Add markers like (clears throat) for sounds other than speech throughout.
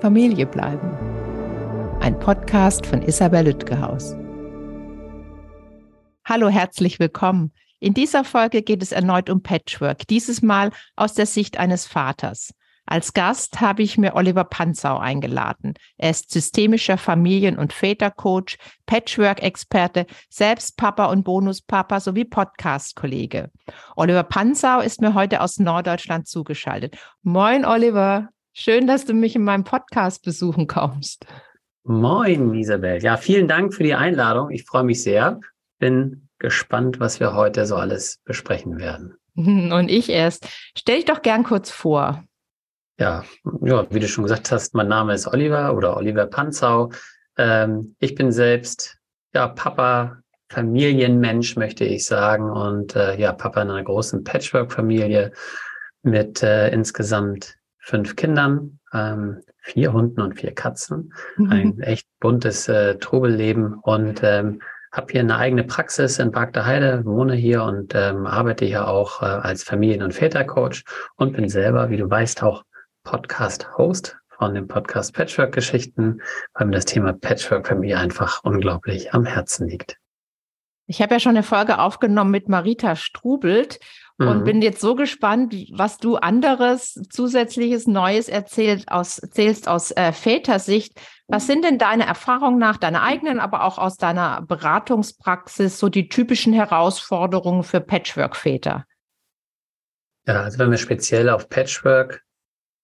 Familie bleiben. Ein Podcast von Isabel Lütgehaus. Hallo, herzlich willkommen. In dieser Folge geht es erneut um Patchwork, dieses Mal aus der Sicht eines Vaters. Als Gast habe ich mir Oliver Panzau eingeladen. Er ist systemischer Familien- und Vätercoach, Patchwork-Experte, selbst Papa und Bonuspapa sowie Podcast-Kollege. Oliver Panzau ist mir heute aus Norddeutschland zugeschaltet. Moin, Oliver. Schön, dass du mich in meinem Podcast besuchen kommst. Moin, Isabel. Ja, vielen Dank für die Einladung. Ich freue mich sehr. Bin gespannt, was wir heute so alles besprechen werden. (laughs) Und ich erst. Stell dich doch gern kurz vor. Ja, ja, wie du schon gesagt hast, mein Name ist Oliver oder Oliver Panzau. Ähm, ich bin selbst ja Papa, Familienmensch, möchte ich sagen, und äh, ja Papa in einer großen Patchwork-Familie mit äh, insgesamt fünf Kindern, ähm, vier Hunden und vier Katzen. Mhm. Ein echt buntes äh, Trubelleben und ähm, habe hier eine eigene Praxis in Heide, wohne hier und ähm, arbeite hier auch äh, als Familien- und Vätercoach und bin selber, wie du weißt, auch Podcast-Host von dem Podcast Patchwork-Geschichten, weil mir das Thema Patchwork-Familie einfach unglaublich am Herzen liegt. Ich habe ja schon eine Folge aufgenommen mit Marita Strubelt und mhm. bin jetzt so gespannt, was du anderes, zusätzliches, Neues erzählt aus, erzählst aus äh, Vätersicht. Was sind denn deine Erfahrungen nach, deiner eigenen, aber auch aus deiner Beratungspraxis, so die typischen Herausforderungen für Patchwork-Väter? Ja, also wenn wir speziell auf Patchwork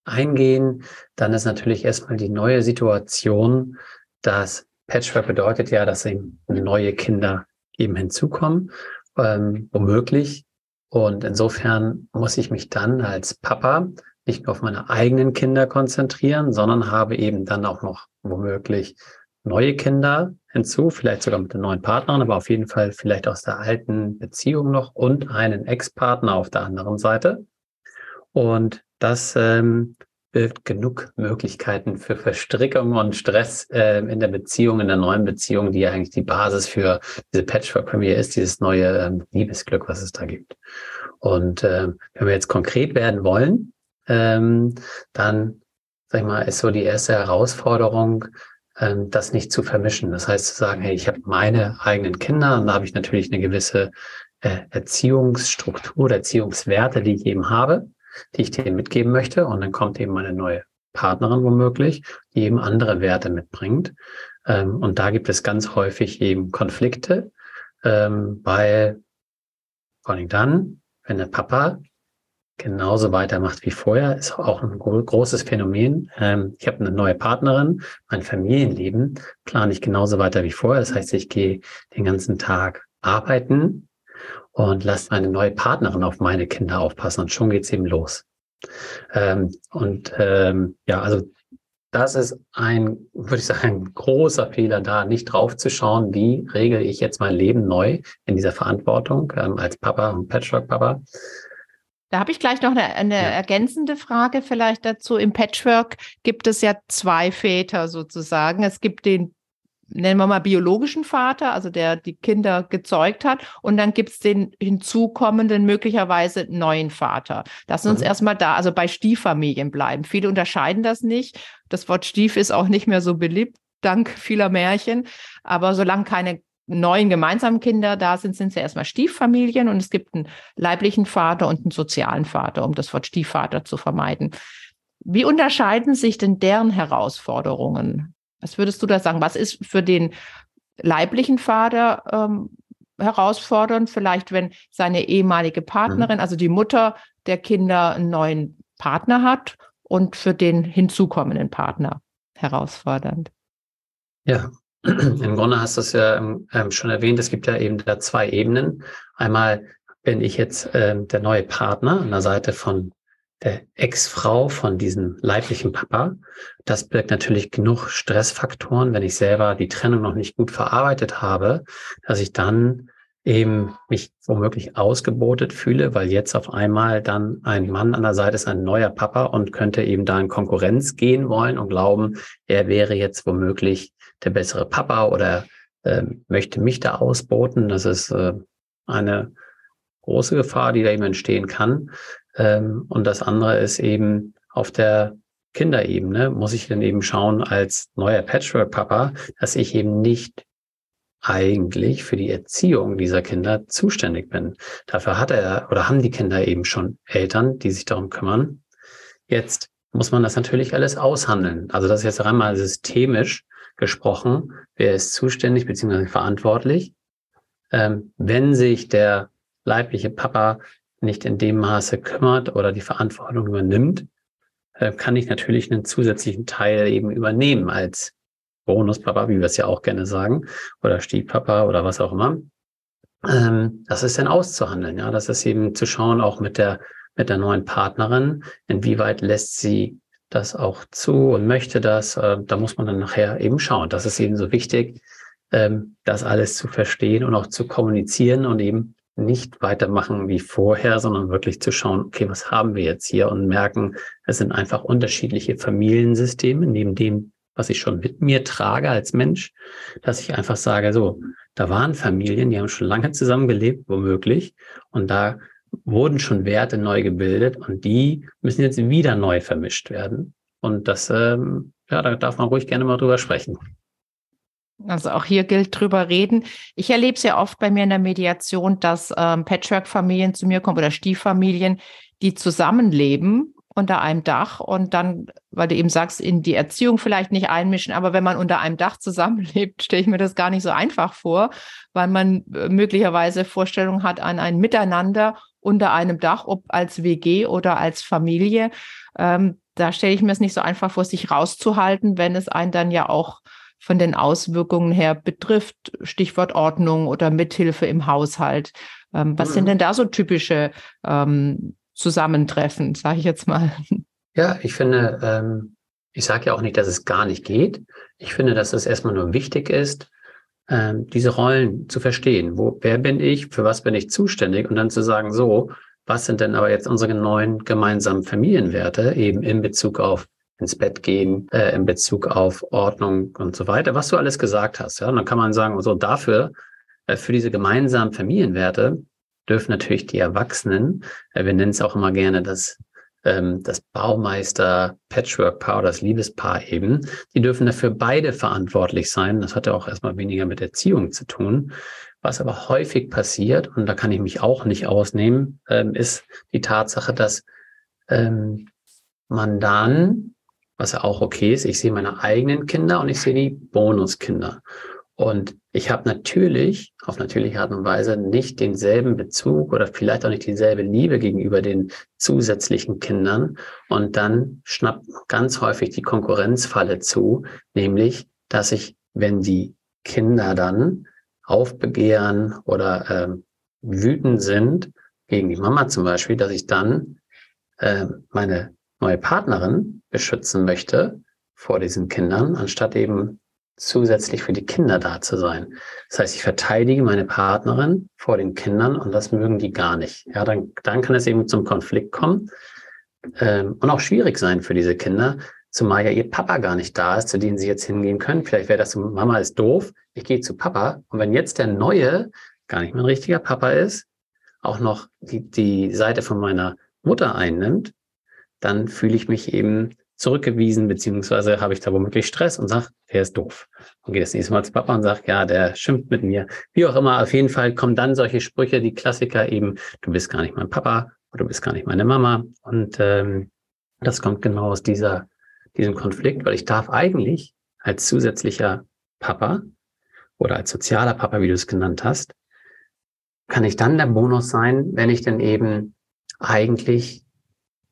eingehen, dann ist natürlich erstmal die neue Situation, dass Patchwork bedeutet ja, dass eben neue Kinder eben hinzukommen, ähm, womöglich. Und insofern muss ich mich dann als Papa nicht nur auf meine eigenen Kinder konzentrieren, sondern habe eben dann auch noch womöglich neue Kinder hinzu, vielleicht sogar mit der neuen Partnerin, aber auf jeden Fall vielleicht aus der alten Beziehung noch und einen Ex-Partner auf der anderen Seite. Und das ähm, birgt genug Möglichkeiten für Verstrickung und Stress äh, in der Beziehung, in der neuen Beziehung, die ja eigentlich die Basis für diese Patchwork-Familie ist, dieses neue ähm, Liebesglück, was es da gibt. Und äh, wenn wir jetzt konkret werden wollen, ähm, dann, sag ich mal, ist so die erste Herausforderung, ähm, das nicht zu vermischen. Das heißt zu sagen, hey, ich habe meine eigenen Kinder und da habe ich natürlich eine gewisse äh, Erziehungsstruktur, Erziehungswerte, die ich eben habe die ich dir mitgeben möchte. Und dann kommt eben meine neue Partnerin womöglich, die eben andere Werte mitbringt. Ähm, und da gibt es ganz häufig eben Konflikte, ähm, weil vor allem dann, wenn der Papa genauso weitermacht wie vorher, ist auch ein großes Phänomen. Ähm, ich habe eine neue Partnerin, mein Familienleben plane ich genauso weiter wie vorher. Das heißt, ich gehe den ganzen Tag arbeiten, und lasst meine neue Partnerin auf meine Kinder aufpassen und schon geht's eben los. Ähm, und ähm, ja, also das ist ein, würde ich sagen, ein (laughs) großer Fehler da, nicht drauf zu schauen, wie regle ich jetzt mein Leben neu in dieser Verantwortung ähm, als Papa und Patchwork-Papa. Da habe ich gleich noch eine, eine ja. ergänzende Frage vielleicht dazu. Im Patchwork gibt es ja zwei Väter sozusagen. Es gibt den nennen wir mal biologischen Vater, also der die Kinder gezeugt hat, und dann gibt es den hinzukommenden, möglicherweise neuen Vater. Lass uns mhm. erstmal da, also bei Stieffamilien bleiben. Viele unterscheiden das nicht. Das Wort Stief ist auch nicht mehr so beliebt, dank vieler Märchen. Aber solange keine neuen gemeinsamen Kinder da sind, sind es ja erstmal Stieffamilien und es gibt einen leiblichen Vater und einen sozialen Vater, um das Wort Stiefvater zu vermeiden. Wie unterscheiden sich denn deren Herausforderungen? Was würdest du da sagen? Was ist für den leiblichen Vater ähm, herausfordernd? Vielleicht, wenn seine ehemalige Partnerin, mhm. also die Mutter der Kinder, einen neuen Partner hat und für den hinzukommenden Partner herausfordernd. Ja, (clears throat) im Grunde hast du es ja ähm, schon erwähnt, es gibt ja eben da zwei Ebenen. Einmal bin ich jetzt ähm, der neue Partner an der Seite von der Ex-Frau von diesem leiblichen Papa. Das birgt natürlich genug Stressfaktoren, wenn ich selber die Trennung noch nicht gut verarbeitet habe, dass ich dann eben mich womöglich ausgebotet fühle, weil jetzt auf einmal dann ein Mann an der Seite ist, ein neuer Papa und könnte eben da in Konkurrenz gehen wollen und glauben, er wäre jetzt womöglich der bessere Papa oder äh, möchte mich da ausboten. Das ist äh, eine große Gefahr, die da eben entstehen kann. Ähm, und das andere ist eben auf der Kinderebene muss ich dann eben schauen als neuer Patchwork-Papa, dass ich eben nicht eigentlich für die Erziehung dieser Kinder zuständig bin. Dafür hat er oder haben die Kinder eben schon Eltern, die sich darum kümmern. Jetzt muss man das natürlich alles aushandeln. Also das ist jetzt einmal systemisch gesprochen. Wer ist zuständig bzw. verantwortlich? Ähm, wenn sich der leibliche Papa nicht in dem Maße kümmert oder die Verantwortung übernimmt, äh, kann ich natürlich einen zusätzlichen Teil eben übernehmen als Bonuspapa, wie wir es ja auch gerne sagen, oder Stiefpapa oder was auch immer. Ähm, das ist dann auszuhandeln, ja. Das ist eben zu schauen, auch mit der, mit der neuen Partnerin, inwieweit lässt sie das auch zu und möchte das. Äh, da muss man dann nachher eben schauen. Das ist eben so wichtig, ähm, das alles zu verstehen und auch zu kommunizieren und eben nicht weitermachen wie vorher, sondern wirklich zu schauen, okay, was haben wir jetzt hier und merken, es sind einfach unterschiedliche Familiensysteme, neben dem, was ich schon mit mir trage als Mensch, dass ich einfach sage, so, da waren Familien, die haben schon lange zusammengelebt, womöglich, und da wurden schon Werte neu gebildet und die müssen jetzt wieder neu vermischt werden. Und das, ähm, ja, da darf man ruhig gerne mal drüber sprechen. Also auch hier gilt drüber reden. Ich erlebe es ja oft bei mir in der Mediation, dass ähm, Patchwork-Familien zu mir kommen oder Stieffamilien, die zusammenleben unter einem Dach und dann, weil du eben sagst, in die Erziehung vielleicht nicht einmischen, aber wenn man unter einem Dach zusammenlebt, (laughs) stelle ich mir das gar nicht so einfach vor, weil man äh, möglicherweise Vorstellungen hat an ein Miteinander unter einem Dach, ob als WG oder als Familie. Ähm, da stelle ich mir es nicht so einfach vor, sich rauszuhalten, wenn es einen dann ja auch von den Auswirkungen her betrifft, Stichwort Ordnung oder Mithilfe im Haushalt. Ähm, was mhm. sind denn da so typische ähm, Zusammentreffen, sage ich jetzt mal? Ja, ich finde, ähm, ich sage ja auch nicht, dass es gar nicht geht. Ich finde, dass es erstmal nur wichtig ist, ähm, diese Rollen zu verstehen. Wo, wer bin ich? Für was bin ich zuständig? Und dann zu sagen, so, was sind denn aber jetzt unsere neuen gemeinsamen Familienwerte eben in Bezug auf ins Bett gehen, äh, in Bezug auf Ordnung und so weiter, was du alles gesagt hast. Ja, und dann kann man sagen, so dafür, äh, für diese gemeinsamen Familienwerte dürfen natürlich die Erwachsenen, äh, wir nennen es auch immer gerne das ähm, das Baumeister Patchwork-Paar oder das Liebespaar eben, die dürfen dafür beide verantwortlich sein. Das hat ja auch erstmal weniger mit Erziehung zu tun. Was aber häufig passiert, und da kann ich mich auch nicht ausnehmen, ähm, ist die Tatsache, dass ähm, man dann, was ja auch okay ist, ich sehe meine eigenen Kinder und ich sehe die Bonuskinder. Und ich habe natürlich auf natürliche Art und Weise nicht denselben Bezug oder vielleicht auch nicht dieselbe Liebe gegenüber den zusätzlichen Kindern. Und dann schnappt ganz häufig die Konkurrenzfalle zu, nämlich, dass ich, wenn die Kinder dann aufbegehren oder ähm, wütend sind gegen die Mama zum Beispiel, dass ich dann äh, meine neue Partnerin beschützen möchte vor diesen Kindern, anstatt eben zusätzlich für die Kinder da zu sein. Das heißt, ich verteidige meine Partnerin vor den Kindern und das mögen die gar nicht. Ja, dann, dann kann es eben zum Konflikt kommen ähm, und auch schwierig sein für diese Kinder, zumal ja ihr Papa gar nicht da ist, zu dem sie jetzt hingehen können. Vielleicht wäre das so, Mama ist doof, ich gehe zu Papa. Und wenn jetzt der Neue gar nicht mein richtiger Papa ist, auch noch die, die Seite von meiner Mutter einnimmt, dann fühle ich mich eben zurückgewiesen, beziehungsweise habe ich da womöglich Stress und sage, der ist doof. Und gehe das nächste Mal zu Papa und sage, ja, der schimpft mit mir. Wie auch immer, auf jeden Fall kommen dann solche Sprüche, die Klassiker eben, du bist gar nicht mein Papa oder du bist gar nicht meine Mama. Und ähm, das kommt genau aus dieser, diesem Konflikt, weil ich darf eigentlich als zusätzlicher Papa oder als sozialer Papa, wie du es genannt hast, kann ich dann der Bonus sein, wenn ich dann eben eigentlich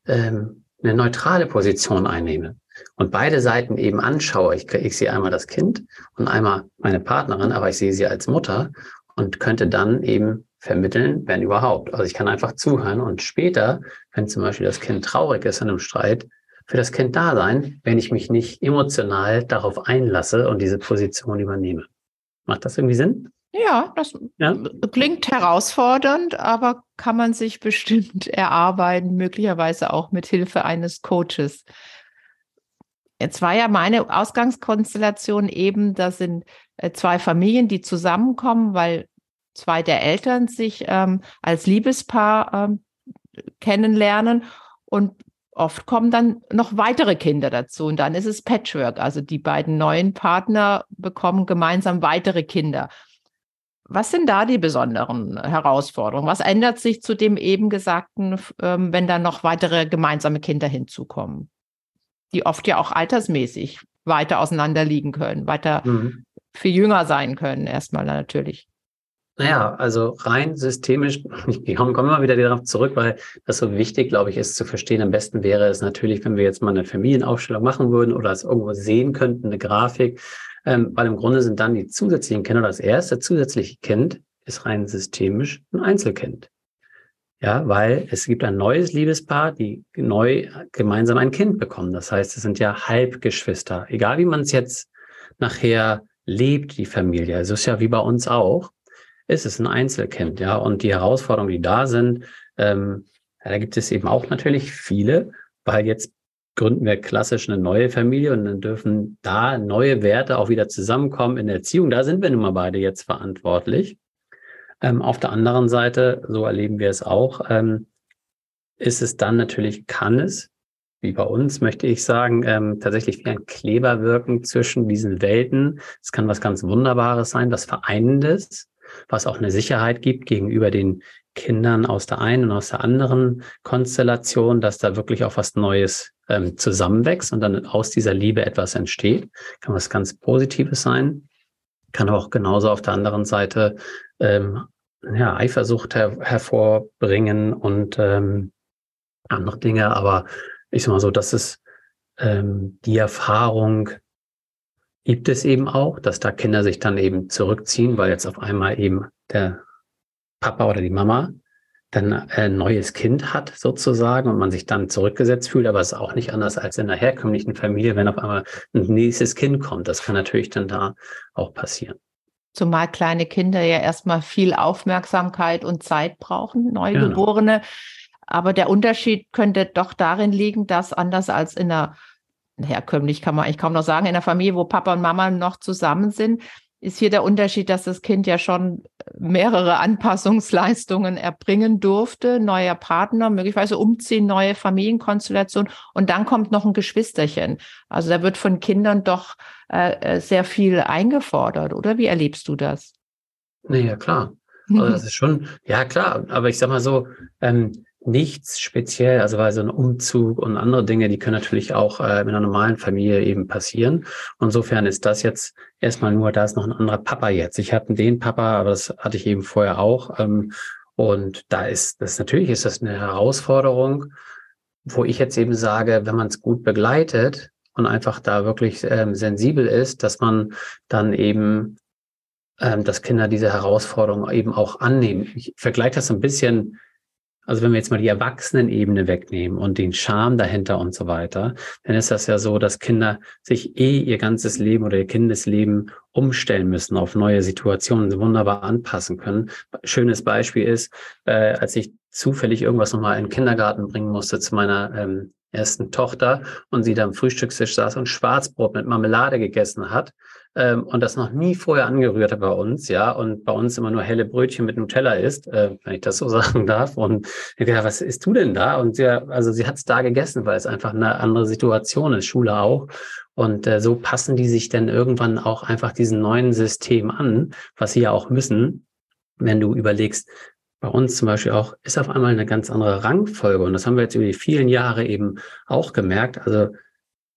ähm, eine neutrale Position einnehme und beide Seiten eben anschaue. Ich, ich sehe einmal das Kind und einmal meine Partnerin, aber ich sehe sie als Mutter und könnte dann eben vermitteln, wenn überhaupt. Also ich kann einfach zuhören und später, wenn zum Beispiel das Kind traurig ist in einem Streit, für das Kind da sein, wenn ich mich nicht emotional darauf einlasse und diese Position übernehme. Macht das irgendwie Sinn? Ja, das ja. klingt herausfordernd, aber kann man sich bestimmt (laughs) erarbeiten, möglicherweise auch mit Hilfe eines Coaches. Jetzt war ja meine Ausgangskonstellation eben, das sind äh, zwei Familien, die zusammenkommen, weil zwei der Eltern sich ähm, als Liebespaar ähm, kennenlernen und oft kommen dann noch weitere Kinder dazu und dann ist es Patchwork. Also die beiden neuen Partner bekommen gemeinsam weitere Kinder. Was sind da die besonderen Herausforderungen? Was ändert sich zu dem eben Gesagten, ähm, wenn da noch weitere gemeinsame Kinder hinzukommen, die oft ja auch altersmäßig weiter auseinander liegen können, weiter mhm. viel jünger sein können, erstmal natürlich? Naja, also rein systemisch, (laughs) ich komme immer wieder darauf zurück, weil das so wichtig, glaube ich, ist zu verstehen. Am besten wäre es natürlich, wenn wir jetzt mal eine Familienaufstellung machen würden oder es irgendwo sehen könnten, eine Grafik, ähm, weil im Grunde sind dann die zusätzlichen Kinder, das erste zusätzliche Kind ist rein systemisch ein Einzelkind. Ja, weil es gibt ein neues Liebespaar, die neu gemeinsam ein Kind bekommen. Das heißt, es sind ja Halbgeschwister. Egal wie man es jetzt nachher lebt, die Familie. Es ist ja wie bei uns auch ist es ein Einzelkind, ja. Und die Herausforderungen, die da sind, ähm, da gibt es eben auch natürlich viele, weil jetzt gründen wir klassisch eine neue Familie und dann dürfen da neue Werte auch wieder zusammenkommen in der Erziehung. Da sind wir nun mal beide jetzt verantwortlich. Ähm, auf der anderen Seite, so erleben wir es auch, ähm, ist es dann natürlich, kann es, wie bei uns, möchte ich sagen, ähm, tatsächlich wie ein Kleber wirken zwischen diesen Welten. Es kann was ganz Wunderbares sein, was Vereinendes was auch eine Sicherheit gibt gegenüber den Kindern aus der einen und aus der anderen Konstellation, dass da wirklich auch was Neues ähm, zusammenwächst und dann aus dieser Liebe etwas entsteht. Kann was ganz Positives sein, kann aber auch genauso auf der anderen Seite ähm, ja, Eifersucht her hervorbringen und ähm, andere Dinge. Aber ich sag mal so, das ist ähm, die Erfahrung, gibt es eben auch, dass da Kinder sich dann eben zurückziehen, weil jetzt auf einmal eben der Papa oder die Mama dann ein neues Kind hat sozusagen und man sich dann zurückgesetzt fühlt, aber es ist auch nicht anders als in einer herkömmlichen Familie, wenn auf einmal ein nächstes Kind kommt. Das kann natürlich dann da auch passieren. Zumal kleine Kinder ja erstmal viel Aufmerksamkeit und Zeit brauchen, Neugeborene. Genau. Aber der Unterschied könnte doch darin liegen, dass anders als in einer herkömmlich kann man eigentlich kaum noch sagen, in der Familie, wo Papa und Mama noch zusammen sind, ist hier der Unterschied, dass das Kind ja schon mehrere Anpassungsleistungen erbringen durfte, neuer Partner, möglicherweise umziehen, neue Familienkonstellation und dann kommt noch ein Geschwisterchen. Also da wird von Kindern doch äh, äh sehr viel eingefordert, oder? Wie erlebst du das? Nee, ja klar. Also das ist schon, ja klar, aber ich sag mal so, ähm, nichts speziell, also weil so ein Umzug und andere Dinge, die können natürlich auch äh, in einer normalen Familie eben passieren. insofern ist das jetzt erstmal nur, da ist noch ein anderer Papa jetzt. Ich hatte den Papa, aber das hatte ich eben vorher auch. Ähm, und da ist das natürlich ist das eine Herausforderung, wo ich jetzt eben sage, wenn man es gut begleitet und einfach da wirklich ähm, sensibel ist, dass man dann eben ähm, dass Kinder diese Herausforderung eben auch annehmen. Ich vergleiche das ein bisschen also wenn wir jetzt mal die Erwachsenenebene wegnehmen und den Charme dahinter und so weiter, dann ist das ja so, dass Kinder sich eh ihr ganzes Leben oder ihr Kindesleben umstellen müssen auf neue Situationen, wunderbar anpassen können. Schönes Beispiel ist, äh, als ich zufällig irgendwas nochmal in den Kindergarten bringen musste zu meiner ähm, ersten Tochter und sie da am Frühstückstisch saß und Schwarzbrot mit Marmelade gegessen hat ähm, und das noch nie vorher angerührt hat bei uns, ja, und bei uns immer nur helle Brötchen mit Nutella isst, äh, wenn ich das so (laughs) sagen darf. Und ich dachte, was isst du denn da? Und sie, also sie hat es da gegessen, weil es einfach eine andere Situation ist, Schule auch. Und äh, so passen die sich dann irgendwann auch einfach diesem neuen System an, was sie ja auch müssen, wenn du überlegst, bei uns zum Beispiel auch, ist auf einmal eine ganz andere Rangfolge. Und das haben wir jetzt über die vielen Jahre eben auch gemerkt. Also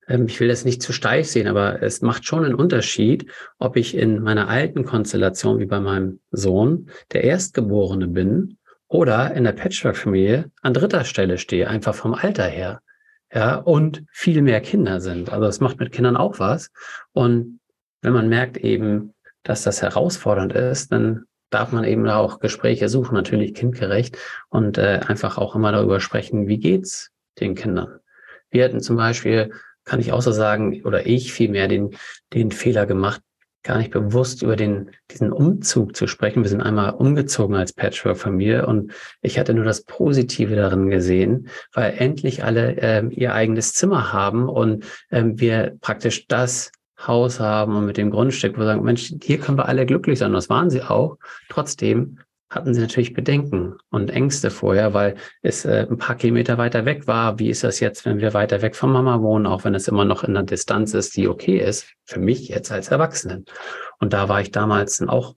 ich will das nicht zu steif sehen, aber es macht schon einen Unterschied, ob ich in meiner alten Konstellation wie bei meinem Sohn der Erstgeborene bin oder in der Patchwork-Familie an dritter Stelle stehe, einfach vom Alter her. Ja, und viel mehr Kinder sind. Also es macht mit Kindern auch was. Und wenn man merkt eben, dass das herausfordernd ist, dann darf man eben auch Gespräche suchen, natürlich kindgerecht und äh, einfach auch immer darüber sprechen, wie geht's den Kindern. Wir hatten zum Beispiel kann ich auch so sagen, oder ich vielmehr den, den Fehler gemacht, gar nicht bewusst über den, diesen Umzug zu sprechen. Wir sind einmal umgezogen als Patchwork-Familie und ich hatte nur das Positive darin gesehen, weil endlich alle ähm, ihr eigenes Zimmer haben und ähm, wir praktisch das Haus haben und mit dem Grundstück, wo wir sagen, Mensch, hier können wir alle glücklich sein. Das waren sie auch. Trotzdem hatten sie natürlich Bedenken und Ängste vorher, weil es äh, ein paar Kilometer weiter weg war. Wie ist das jetzt, wenn wir weiter weg von Mama wohnen, auch wenn es immer noch in einer Distanz ist, die okay ist, für mich jetzt als Erwachsenen. Und da war ich damals auch,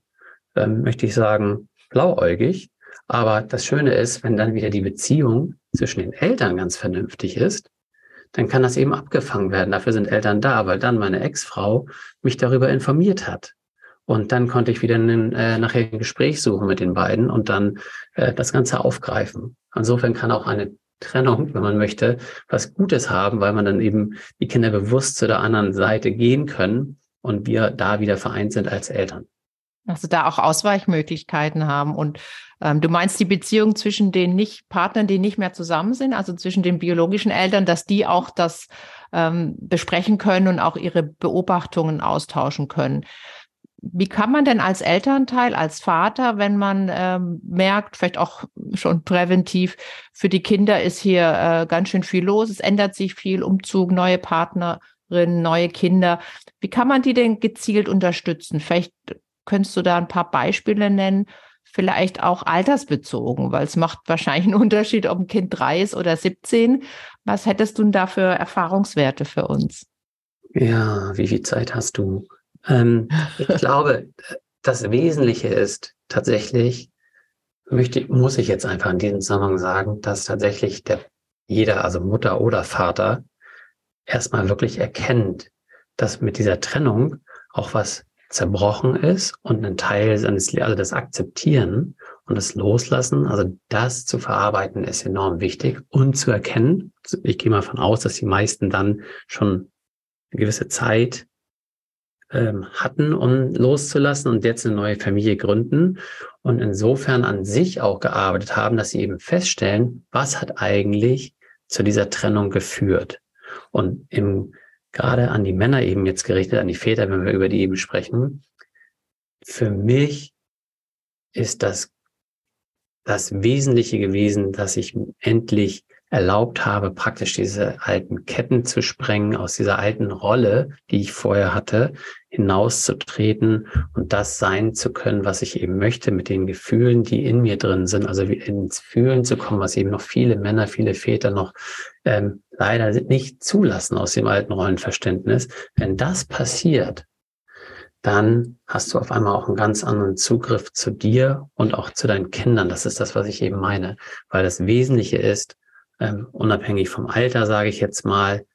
ähm, möchte ich sagen, blauäugig. Aber das Schöne ist, wenn dann wieder die Beziehung zwischen den Eltern ganz vernünftig ist, dann kann das eben abgefangen werden. Dafür sind Eltern da, weil dann meine Ex-Frau mich darüber informiert hat. Und dann konnte ich wieder einen, äh, nachher ein Gespräch suchen mit den beiden und dann äh, das Ganze aufgreifen. Insofern kann auch eine Trennung, wenn man möchte, was Gutes haben, weil man dann eben die Kinder bewusst zu der anderen Seite gehen können und wir da wieder vereint sind als Eltern. Also da auch Ausweichmöglichkeiten haben. Und ähm, du meinst die Beziehung zwischen den nicht Partnern, die nicht mehr zusammen sind, also zwischen den biologischen Eltern, dass die auch das ähm, besprechen können und auch ihre Beobachtungen austauschen können. Wie kann man denn als Elternteil, als Vater, wenn man ähm, merkt, vielleicht auch schon präventiv, für die Kinder ist hier äh, ganz schön viel los, es ändert sich viel, Umzug, neue Partnerin, neue Kinder. Wie kann man die denn gezielt unterstützen? Vielleicht Könntest du da ein paar Beispiele nennen? Vielleicht auch altersbezogen, weil es macht wahrscheinlich einen (laughs) Unterschied, ob ein Kind drei ist oder 17. Was hättest du denn da für Erfahrungswerte für uns? Ja, wie viel Zeit hast du? Ähm, (laughs) ich glaube, das Wesentliche ist tatsächlich, möchte, muss ich jetzt einfach in diesem Zusammenhang sagen, dass tatsächlich der, jeder, also Mutter oder Vater, erstmal wirklich erkennt, dass mit dieser Trennung auch was zerbrochen ist und ein Teil seines, also das Akzeptieren und das Loslassen, also das zu verarbeiten, ist enorm wichtig und zu erkennen. Ich gehe mal von aus, dass die meisten dann schon eine gewisse Zeit ähm, hatten, um loszulassen und jetzt eine neue Familie gründen und insofern an sich auch gearbeitet haben, dass sie eben feststellen, was hat eigentlich zu dieser Trennung geführt. Und im gerade an die Männer eben jetzt gerichtet, an die Väter, wenn wir über die eben sprechen. Für mich ist das das Wesentliche gewesen, dass ich endlich erlaubt habe, praktisch diese alten Ketten zu sprengen, aus dieser alten Rolle, die ich vorher hatte, hinauszutreten und das sein zu können, was ich eben möchte, mit den Gefühlen, die in mir drin sind, also ins Fühlen zu kommen, was eben noch viele Männer, viele Väter noch ähm, leider nicht zulassen aus dem alten Rollenverständnis. Wenn das passiert, dann hast du auf einmal auch einen ganz anderen Zugriff zu dir und auch zu deinen Kindern. Das ist das, was ich eben meine, weil das Wesentliche ist, ähm, unabhängig vom Alter, sage ich jetzt mal,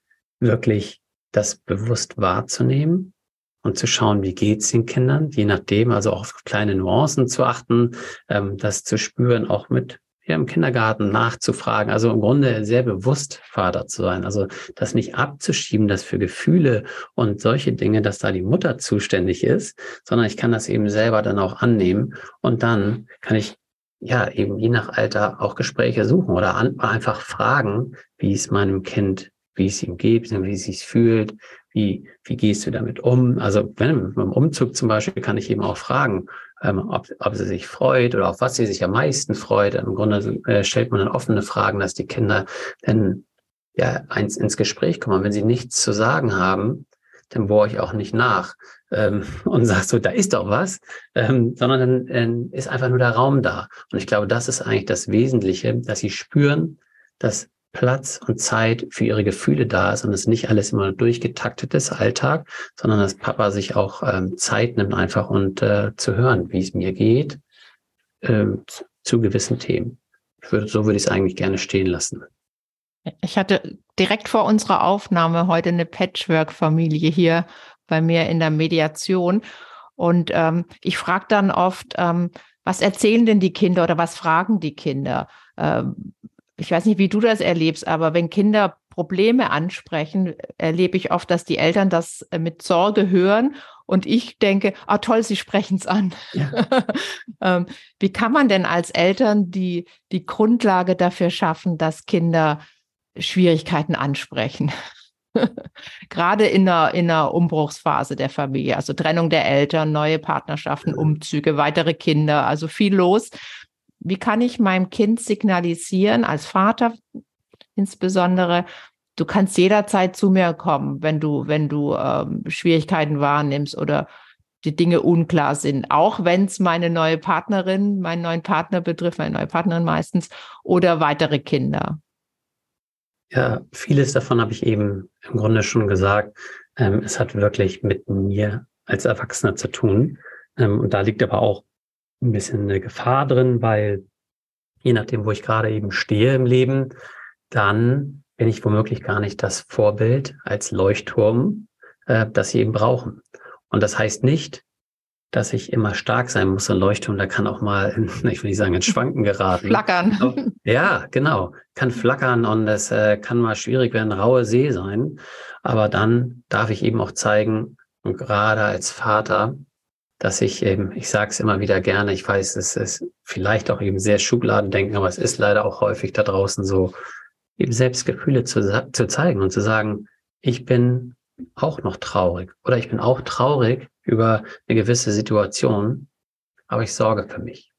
wirklich das bewusst wahrzunehmen und zu schauen, wie geht's den Kindern, je nachdem, also auch auf kleine Nuancen zu achten, ähm, das zu spüren, auch mit ja, im Kindergarten nachzufragen, also im Grunde sehr bewusst Vater zu sein, also das nicht abzuschieben, dass für Gefühle und solche Dinge, dass da die Mutter zuständig ist, sondern ich kann das eben selber dann auch annehmen. Und dann kann ich ja, eben je nach Alter auch Gespräche suchen oder an, einfach fragen, wie es meinem Kind, wie es ihm geht, wie es sich fühlt, wie, wie gehst du damit um? Also wenn beim Umzug zum Beispiel kann ich eben auch fragen, ähm, ob, ob sie sich freut oder auf was sie sich am meisten freut. Im Grunde äh, stellt man dann offene Fragen, dass die Kinder dann ja eins ins Gespräch kommen. Und wenn sie nichts zu sagen haben, dann bohre ich auch nicht nach ähm, und sage so, da ist doch was, ähm, sondern dann äh, ist einfach nur der Raum da. Und ich glaube, das ist eigentlich das Wesentliche, dass sie spüren, dass Platz und Zeit für ihre Gefühle da ist und es nicht alles immer durchgetaktetes Alltag, sondern dass Papa sich auch ähm, Zeit nimmt einfach und äh, zu hören, wie es mir geht ähm, zu, zu gewissen Themen. Würde, so würde ich es eigentlich gerne stehen lassen. Ich hatte direkt vor unserer Aufnahme heute eine Patchwork-Familie hier bei mir in der Mediation. Und ähm, ich frage dann oft, ähm, was erzählen denn die Kinder oder was fragen die Kinder? Ähm, ich weiß nicht, wie du das erlebst, aber wenn Kinder Probleme ansprechen, erlebe ich oft, dass die Eltern das äh, mit Sorge hören und ich denke, ah toll, sie sprechen es an. Ja. (laughs) ähm, wie kann man denn als Eltern die, die Grundlage dafür schaffen, dass Kinder Schwierigkeiten ansprechen. (laughs) Gerade in einer, in einer Umbruchsphase der Familie, also Trennung der Eltern, neue Partnerschaften, Umzüge, weitere Kinder, also viel los. Wie kann ich meinem Kind signalisieren, als Vater insbesondere, du kannst jederzeit zu mir kommen, wenn du, wenn du ähm, Schwierigkeiten wahrnimmst oder die Dinge unklar sind, auch wenn es meine neue Partnerin, meinen neuen Partner betrifft, meine neue Partnerin meistens, oder weitere Kinder. Ja, vieles davon habe ich eben im Grunde schon gesagt. Ähm, es hat wirklich mit mir als Erwachsener zu tun. Ähm, und da liegt aber auch ein bisschen eine Gefahr drin, weil je nachdem, wo ich gerade eben stehe im Leben, dann bin ich womöglich gar nicht das Vorbild als Leuchtturm, äh, das sie eben brauchen. Und das heißt nicht, dass ich immer stark sein muss. Ein Leuchtturm, da kann auch mal, (laughs) ich will nicht sagen, in Schwanken geraten. Flackern. (laughs) Ja, genau. Kann flackern und es äh, kann mal schwierig werden, raue See sein. Aber dann darf ich eben auch zeigen, und gerade als Vater, dass ich eben, ich sage es immer wieder gerne, ich weiß, es ist vielleicht auch eben sehr Schubladendenken, aber es ist leider auch häufig da draußen so, eben Selbstgefühle zu, zu zeigen und zu sagen, ich bin auch noch traurig oder ich bin auch traurig über eine gewisse Situation, aber ich sorge für mich.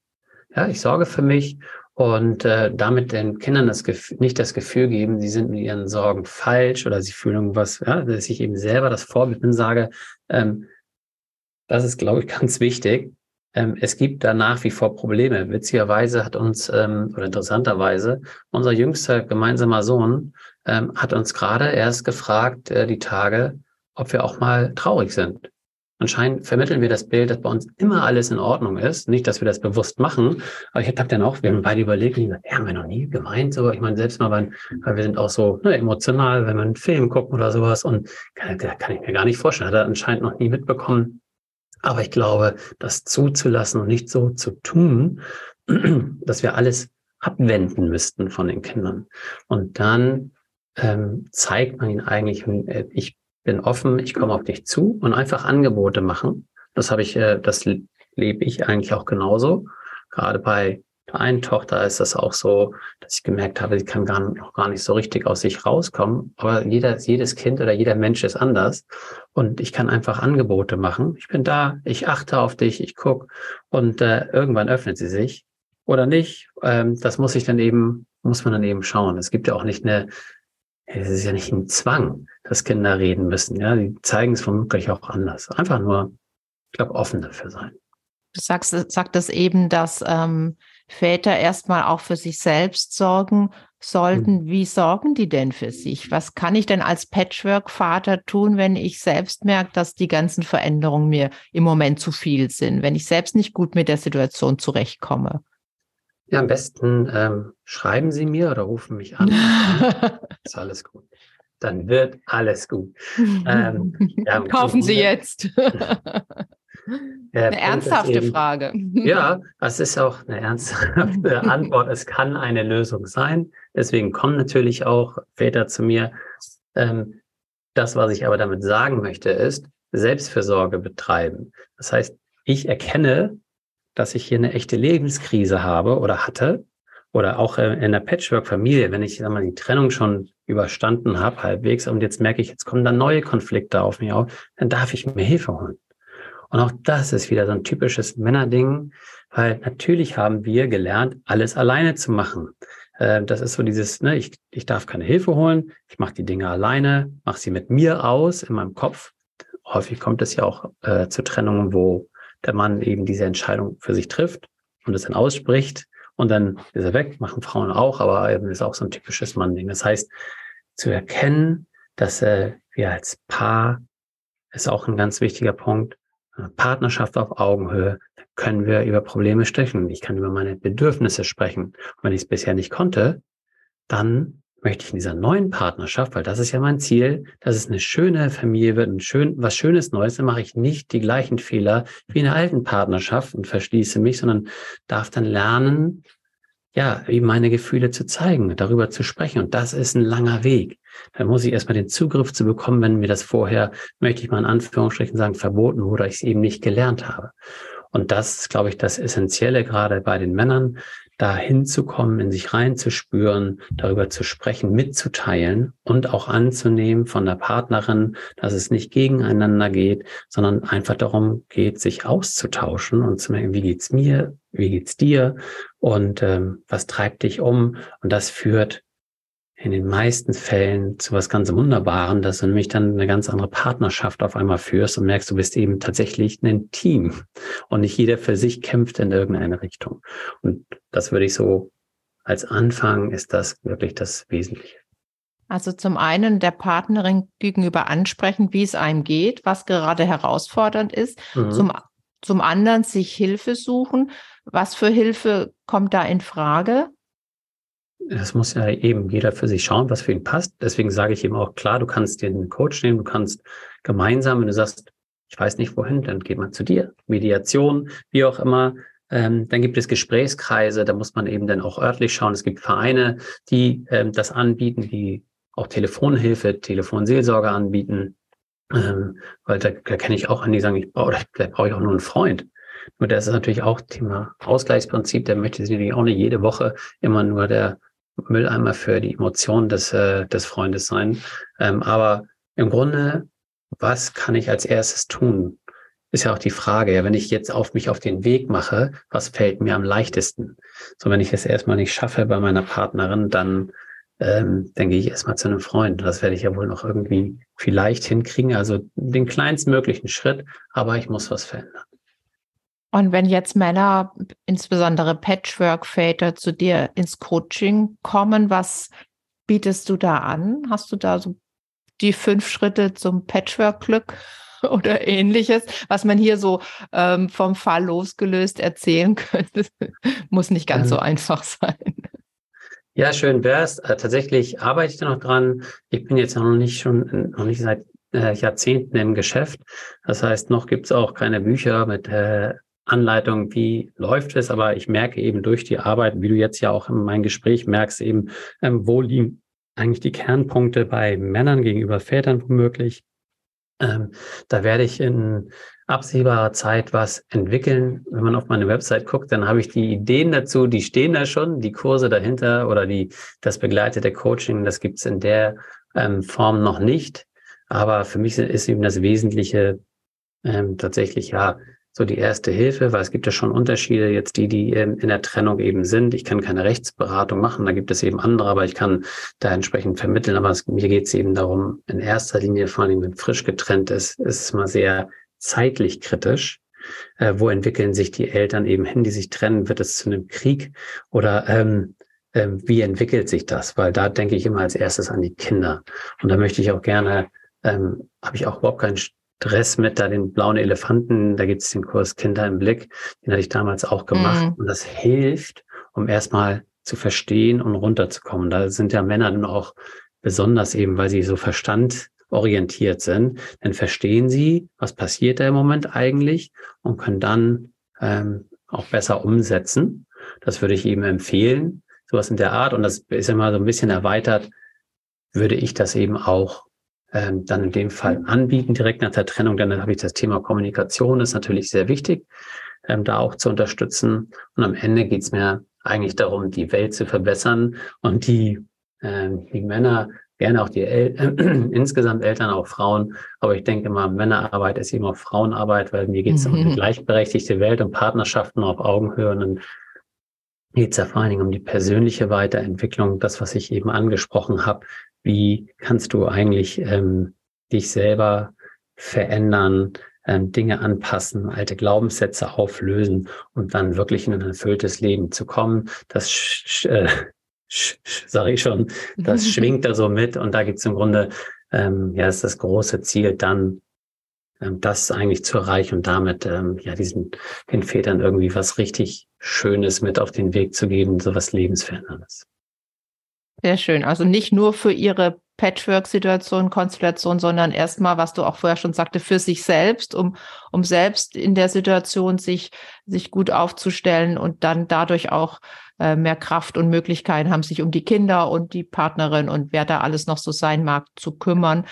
Ja, ich sorge für mich und äh, damit den Kindern das nicht das Gefühl geben, sie sind mit ihren Sorgen falsch oder sie fühlen irgendwas, ja, dass ich eben selber das Vorbild bin, sage, ähm, das ist, glaube ich, (laughs) ganz wichtig. Ähm, es gibt da nach wie vor Probleme. Witzigerweise hat uns, ähm, oder interessanterweise, unser jüngster gemeinsamer Sohn ähm, hat uns gerade erst gefragt, äh, die Tage, ob wir auch mal traurig sind. Anscheinend vermitteln wir das Bild, dass bei uns immer alles in Ordnung ist. Nicht, dass wir das bewusst machen, aber ich habe dann auch, wir haben beide überlegt, und ja, haben wir noch nie gemeint, so. Ich meine, selbst mal, weil, weil wir sind auch so ne, emotional, wenn wir einen Film gucken oder sowas und kann, kann ich mir gar nicht vorstellen, hat er anscheinend noch nie mitbekommen. Aber ich glaube, das zuzulassen und nicht so zu tun, (clears throat) dass wir alles abwenden müssten von den Kindern. Und dann ähm, zeigt man ihnen eigentlich, äh, ich bin offen, ich komme auf dich zu und einfach Angebote machen. Das habe ich, äh, das lebe ich eigentlich auch genauso. Gerade bei einen Tochter ist das auch so, dass ich gemerkt habe, sie kann gar, noch gar nicht so richtig aus sich rauskommen. Aber jeder, jedes Kind oder jeder Mensch ist anders. Und ich kann einfach Angebote machen. Ich bin da, ich achte auf dich, ich guck und äh, irgendwann öffnet sie sich oder nicht. Ähm, das muss ich dann eben, muss man dann eben schauen. Es gibt ja auch nicht eine, es ist ja nicht ein Zwang dass Kinder reden müssen. Ja, die zeigen es womöglich auch anders. Einfach nur, ich glaube, offen dafür sein. Du sagst, sagt es eben, dass ähm, Väter erstmal auch für sich selbst sorgen sollten. Mhm. Wie sorgen die denn für sich? Was kann ich denn als Patchwork-Vater tun, wenn ich selbst merke, dass die ganzen Veränderungen mir im Moment zu viel sind, wenn ich selbst nicht gut mit der Situation zurechtkomme? Ja, am besten ähm, schreiben Sie mir oder rufen mich an. (laughs) ist alles gut dann wird alles gut. (laughs) Ähm, (laughs) Kaufen Sie jetzt. Eine ernsthafte eben, Frage. Ja, (laughs) das ist auch eine ernsthafte (laughs) Antwort. Es kann eine Lösung sein. Deswegen kommen natürlich auch Väter zu mir. Ähm, das, was ich aber damit sagen möchte, ist Selbstfürsorge betreiben. Das heißt, ich erkenne, dass ich hier eine echte Lebenskrise habe oder hatte oder auch äh, in der Patchwork-Familie, wenn ich sag mal, die Trennung schon überstanden habe, halbwegs, und jetzt merke ich, jetzt kommen da neue Konflikte auf mich auf, dann darf ich mir Hilfe holen. Und auch das ist wieder so ein typisches Männerding, weil natürlich haben wir gelernt, alles alleine zu machen. Äh, das ist so dieses, ne, ich, ich darf keine Hilfe holen, ich mache die Dinge alleine, mache sie mit mir aus in meinem Kopf. Häufig kommt es ja auch äh, zu Trennungen, wo der Mann eben diese Entscheidung für sich trifft und es dann ausspricht und dann ist er weg, machen Frauen auch, aber eben ist auch so ein typisches Mann-Ding. Das heißt, zu erkennen, dass äh, wir als Paar, ist auch ein ganz wichtiger Punkt, Partnerschaft auf Augenhöhe, können wir über Probleme sprechen. Ich kann über meine Bedürfnisse sprechen. Und wenn ich es bisher nicht konnte, dann möchte ich in dieser neuen Partnerschaft, weil das ist ja mein Ziel, dass es eine schöne Familie wird, ein schön, was Schönes Neues, dann mache ich nicht die gleichen Fehler wie in der alten Partnerschaft und verschließe mich, sondern darf dann lernen, ja, eben meine Gefühle zu zeigen, darüber zu sprechen. Und das ist ein langer Weg. Da muss ich erstmal den Zugriff zu bekommen, wenn mir das vorher, möchte ich mal in Anführungsstrichen sagen, verboten wurde, ich es eben nicht gelernt habe. Und das ist, glaube ich, das Essentielle gerade bei den Männern, da hinzukommen, in sich reinzuspüren, darüber zu sprechen, mitzuteilen und auch anzunehmen von der Partnerin, dass es nicht gegeneinander geht, sondern einfach darum geht, sich auszutauschen und zu merken, wie geht's mir, wie geht's dir und ähm, was treibt dich um? Und das führt in den meisten Fällen zu was ganz Wunderbaren, dass du nämlich dann eine ganz andere Partnerschaft auf einmal führst und merkst, du bist eben tatsächlich ein Team und nicht jeder für sich kämpft in irgendeine Richtung. Und das würde ich so als Anfang ist das wirklich das Wesentliche. Also zum einen der Partnerin gegenüber ansprechen, wie es einem geht, was gerade herausfordernd ist. Mhm. Zum, zum anderen sich Hilfe suchen. Was für Hilfe kommt da in Frage? Das muss ja eben jeder für sich schauen, was für ihn passt. Deswegen sage ich eben auch klar, du kannst dir einen Coach nehmen, du kannst gemeinsam, wenn du sagst, ich weiß nicht wohin, dann geht man zu dir. Mediation, wie auch immer. Ähm, dann gibt es Gesprächskreise, da muss man eben dann auch örtlich schauen. Es gibt Vereine, die ähm, das anbieten, die auch Telefonhilfe, Telefonseelsorge anbieten. Ähm, weil da, da kenne ich auch an, die sagen, ich brauche, vielleicht brauche ich auch nur einen Freund. Nur das ist natürlich auch Thema Ausgleichsprinzip. Der möchte sich natürlich auch nicht jede Woche immer nur der Mülleimer für die Emotionen des, äh, des Freundes sein. Ähm, aber im Grunde, was kann ich als erstes tun? Ist ja auch die Frage, ja, wenn ich jetzt auf mich auf den Weg mache, was fällt mir am leichtesten? So, wenn ich es erstmal nicht schaffe bei meiner Partnerin, dann, ähm, dann gehe ich erstmal zu einem Freund. Das werde ich ja wohl noch irgendwie vielleicht hinkriegen. Also den kleinstmöglichen Schritt, aber ich muss was verändern. Und wenn jetzt Männer, insbesondere Patchwork-Väter, zu dir ins Coaching kommen, was bietest du da an? Hast du da so die fünf Schritte zum Patchwork-Glück (laughs) oder ähnliches, was man hier so ähm, vom Fall losgelöst erzählen (laughs) könnte? Muss nicht ganz so einfach sein. Ja, schön wär's. Äh, tatsächlich arbeite ich da noch dran. Ich bin jetzt noch nicht schon, noch nicht seit äh, Jahrzehnten im Geschäft. Das heißt, noch gibt's auch keine Bücher mit äh, Anleitung, wie läuft es, aber ich merke eben durch die Arbeit, wie du jetzt ja auch in meinem Gespräch merkst, eben, ähm, wo liegen eigentlich die Kernpunkte bei Männern gegenüber Vätern womöglich. Ähm, da werde ich in absehbarer Zeit was entwickeln. Wenn man auf meine Website guckt, dann habe ich die Ideen dazu, die stehen da schon, die Kurse dahinter oder die, das begleitete Coaching, das gibt's in der ähm, Form noch nicht. Aber für mich ist eben das Wesentliche ähm, tatsächlich ja so die erste Hilfe, weil es gibt ja schon Unterschiede, jetzt die, die in der Trennung eben sind. Ich kann keine Rechtsberatung machen, da gibt es eben andere, aber ich kann da entsprechend vermitteln. Aber es, mir geht es eben darum, in erster Linie, vor allem wenn frisch getrennt ist, ist es mal sehr zeitlich kritisch. Äh, wo entwickeln sich die Eltern eben hin, die sich trennen? Wird es zu einem Krieg? Oder ähm, äh, wie entwickelt sich das? Weil da denke ich immer als erstes an die Kinder. Und da möchte ich auch gerne, ähm, habe ich auch überhaupt keinen Stress mit da den blauen Elefanten, da gibt es den Kurs Kinder im Blick, den hatte ich damals auch gemacht. Mhm. Und das hilft, um erstmal zu verstehen und runterzukommen. Da sind ja Männer dann auch besonders eben, weil sie so verstandorientiert sind, dann verstehen sie, was passiert da im Moment eigentlich und können dann ähm, auch besser umsetzen. Das würde ich eben empfehlen, sowas in der Art. Und das ist immer so ein bisschen erweitert, würde ich das eben auch ähm, dann in dem Fall anbieten, direkt nach der Trennung. Dann habe ich das Thema Kommunikation, ist natürlich sehr wichtig, ähm, da auch zu unterstützen. Und am Ende geht es mir eigentlich darum, die Welt zu verbessern und die, äh, die Männer, gerne auch die El äh, (clears throat) insgesamt Eltern, auch Frauen. Aber ich denke immer, Männerarbeit ist eben auch Frauenarbeit, weil mir geht es mhm. um eine gleichberechtigte Welt und Partnerschaften auf Augenhöhe. Und dann geht es ja vor allen Dingen um die persönliche Weiterentwicklung, das, was ich eben angesprochen habe, wie kannst du eigentlich ähm, dich selber verändern, ähm, Dinge anpassen, alte Glaubenssätze auflösen und dann wirklich in ein erfülltes Leben zu kommen. Das äh, sage ich schon, das (laughs) schwingt da so mit und da gibt es im Grunde, ähm, ja, ist das große Ziel, dann ähm, das eigentlich zu erreichen und damit ähm, ja diesen den Vätern irgendwie was richtig Schönes mit auf den Weg zu geben, so was Lebensveränderndes. Sehr schön. Also nicht nur für ihre Patchwork-Situation, Konstellation, sondern erstmal, was du auch vorher schon sagte, für sich selbst, um, um selbst in der Situation sich, sich gut aufzustellen und dann dadurch auch äh, mehr Kraft und Möglichkeiten haben, sich um die Kinder und die Partnerin und wer da alles noch so sein mag, zu kümmern.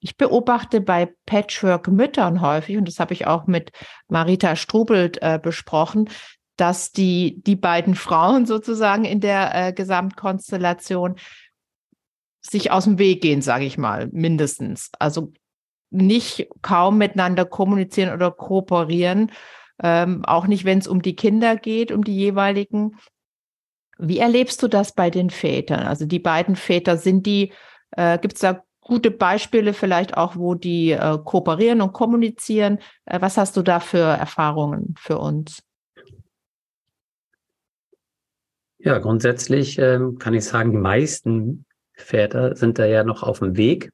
Ich beobachte bei Patchwork-Müttern häufig, und das habe ich auch mit Marita Strubelt äh, besprochen, dass die, die beiden Frauen sozusagen in der äh, Gesamtkonstellation sich aus dem Weg gehen, sage ich mal, mindestens. Also nicht kaum miteinander kommunizieren oder kooperieren, ähm, auch nicht, wenn es um die Kinder geht, um die jeweiligen. Wie erlebst du das bei den Vätern? Also die beiden Väter, sind die, äh, gibt es da gute Beispiele vielleicht auch, wo die äh, kooperieren und kommunizieren? Äh, was hast du da für Erfahrungen für uns? Ja, grundsätzlich ähm, kann ich sagen, die meisten Väter sind da ja noch auf dem Weg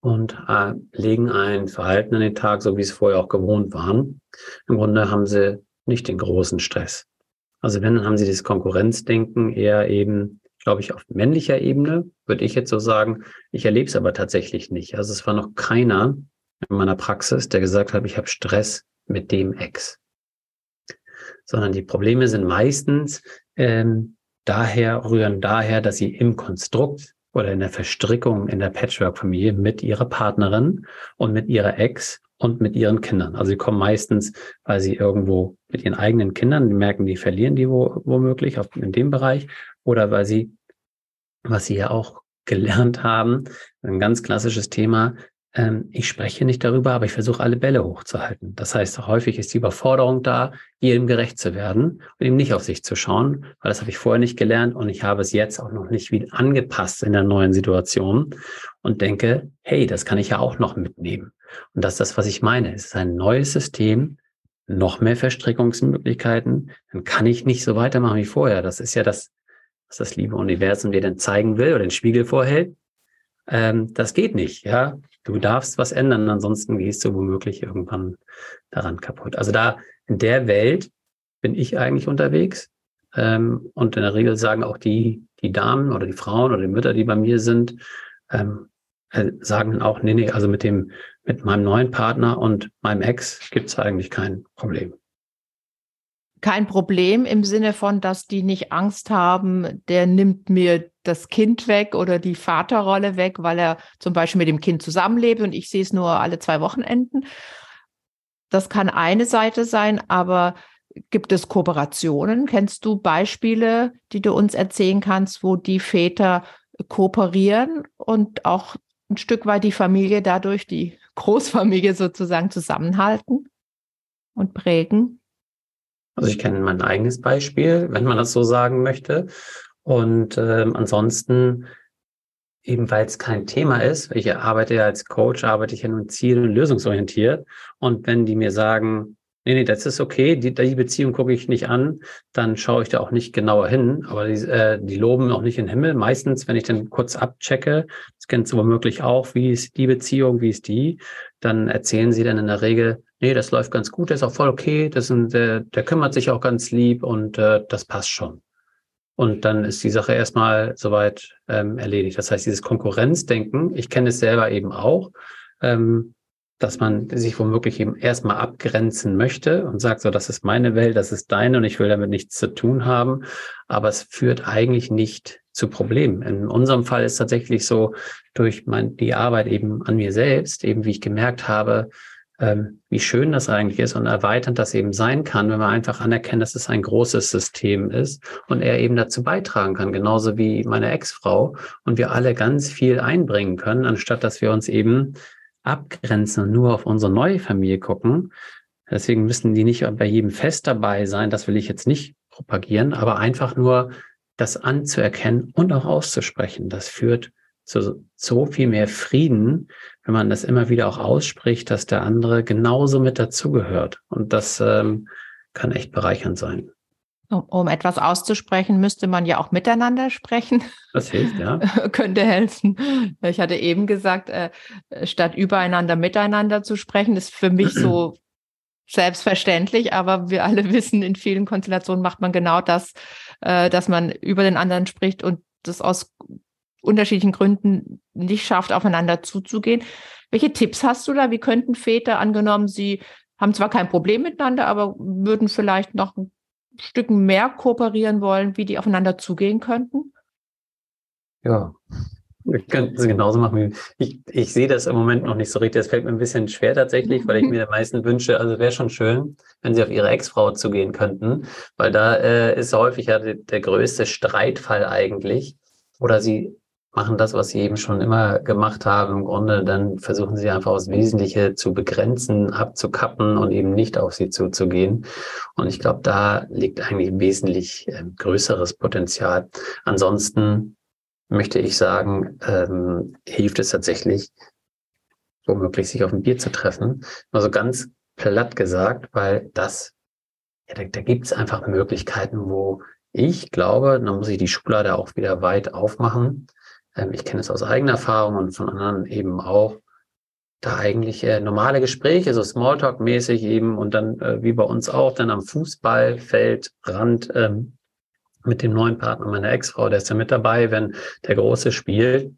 und äh, legen ein Verhalten an den Tag, so wie es vorher auch gewohnt waren. Im Grunde haben sie nicht den großen Stress. Also wenn, dann haben sie das Konkurrenzdenken eher eben, glaube ich, auf männlicher Ebene, würde ich jetzt so sagen. Ich erlebe es aber tatsächlich nicht. Also es war noch keiner in meiner Praxis, der gesagt hat, ich habe Stress mit dem Ex. Sondern die Probleme sind meistens ähm, daher, rühren daher, dass sie im Konstrukt oder in der Verstrickung in der Patchwork-Familie mit ihrer Partnerin und mit ihrer Ex und mit ihren Kindern. Also sie kommen meistens, weil sie irgendwo mit ihren eigenen Kindern, die merken, die verlieren die wo, womöglich auf, in dem Bereich oder weil sie, was sie ja auch gelernt haben, ein ganz klassisches Thema, ähm, ich spreche nicht darüber, aber ich versuche alle Bälle hochzuhalten. Das heißt, häufig ist die Überforderung da, jedem gerecht zu werden und ihm nicht auf sich zu schauen, weil das habe ich vorher nicht gelernt und ich habe es jetzt auch noch nicht wieder angepasst in der neuen Situation und denke, hey, das kann ich ja auch noch mitnehmen. Und das ist das, was ich meine. Es ist ein neues System, noch mehr Verstrickungsmöglichkeiten. Dann kann ich nicht so weitermachen wie vorher. Das ist ja das, was das liebe Universum dir dann zeigen will oder den Spiegel vorhält. Ähm, das geht nicht, ja. Du darfst was ändern, ansonsten gehst du womöglich irgendwann daran kaputt. Also da in der Welt bin ich eigentlich unterwegs. Ähm, und in der Regel sagen auch die, die Damen oder die Frauen oder die Mütter, die bei mir sind, ähm, äh, sagen dann auch, nee, nee, also mit dem, mit meinem neuen Partner und meinem Ex gibt es eigentlich kein Problem kein Problem im Sinne von, dass die nicht Angst haben, der nimmt mir das Kind weg oder die Vaterrolle weg, weil er zum Beispiel mit dem Kind zusammenlebt und ich sehe es nur alle zwei Wochenenden. Das kann eine Seite sein, aber gibt es Kooperationen? Kennst du Beispiele, die du uns erzählen kannst, wo die Väter kooperieren und auch ein Stück weit die Familie dadurch, die Großfamilie sozusagen zusammenhalten und prägen? Also ich kenne mein eigenes Beispiel, wenn man das so sagen möchte. Und ähm, ansonsten, eben weil es kein Thema ist, ich arbeite ja als Coach, arbeite ich ja nun ziel- und lösungsorientiert. Und wenn die mir sagen, nee, nee, das ist okay, die, die Beziehung gucke ich nicht an, dann schaue ich da auch nicht genauer hin. Aber die, äh, die loben auch nicht in den Himmel. Meistens, wenn ich dann kurz abchecke, das kennst du womöglich auch, wie ist die Beziehung, wie ist die, dann erzählen sie dann in der Regel, nee, das läuft ganz gut, das ist auch voll okay, das sind, der, der kümmert sich auch ganz lieb und äh, das passt schon. Und dann ist die Sache erstmal soweit ähm, erledigt. Das heißt, dieses Konkurrenzdenken, ich kenne es selber eben auch, ähm, dass man sich womöglich eben erstmal abgrenzen möchte und sagt, so, das ist meine Welt, das ist deine und ich will damit nichts zu tun haben. Aber es führt eigentlich nicht zu Problemen. In unserem Fall ist tatsächlich so, durch mein, die Arbeit eben an mir selbst, eben wie ich gemerkt habe, ähm, wie schön das eigentlich ist und erweiternd das eben sein kann, wenn man einfach anerkennt, dass es ein großes System ist und er eben dazu beitragen kann, genauso wie meine Ex-Frau und wir alle ganz viel einbringen können, anstatt dass wir uns eben abgrenzen und nur auf unsere neue Familie gucken. Deswegen müssen die nicht bei jedem Fest dabei sein, das will ich jetzt nicht propagieren, aber einfach nur das anzuerkennen und auch auszusprechen. Das führt zu so viel mehr Frieden, wenn man das immer wieder auch ausspricht, dass der andere genauso mit dazugehört. Und das ähm, kann echt bereichernd sein. Um, um, etwas auszusprechen, müsste man ja auch miteinander sprechen. Das hilft, ja. (laughs) Könnte helfen. Ich hatte eben gesagt, äh, statt übereinander miteinander zu sprechen, ist für mich so (clears throat) selbstverständlich, aber wir alle (laughs) wissen, in vielen Konstellationen macht man genau das, äh, dass man über den anderen spricht und das aus unterschiedlichen Gründen nicht schafft, aufeinander zuzugehen. Welche Tipps hast du da? Wie könnten Väter angenommen, sie haben zwar kein Problem miteinander, aber würden vielleicht noch ein Stück mehr kooperieren wollen, wie die aufeinander zugehen könnten? Ja, wir könnten es genauso machen. Ich, ich sehe das im Moment noch nicht so richtig. Das fällt mir ein bisschen schwer tatsächlich, weil ich (laughs) mir am meisten wünsche, also wäre schon schön, wenn sie auf ihre Ex-Frau zugehen könnten, weil da äh, ist häufig ja der, der größte Streitfall eigentlich. Oder sie machen das, was sie eben schon immer gemacht haben. Im Grunde dann versuchen sie einfach aufs Wesentliche zu begrenzen, abzukappen und eben nicht auf sie zuzugehen. Und ich glaube, da liegt eigentlich wesentlich äh, größeres Potenzial. Ansonsten möchte ich sagen, ähm, hilft es tatsächlich, womöglich sich auf ein Bier zu treffen. Also ganz platt gesagt, weil das, ja, da, da gibt es einfach Möglichkeiten, wo ich glaube, da muss ich die Schublade auch wieder weit aufmachen. Ähm, ich kenne es aus eigener Erfahrung und von anderen eben auch, da eigentlich äh, normale Gespräche, so Smalltalk-mäßig eben und dann äh, wie bei uns auch, dann am Fußballfeldrand ähm, mit dem neuen Partner meiner Ex-Frau, der ist ja mit dabei, wenn der Große spielt.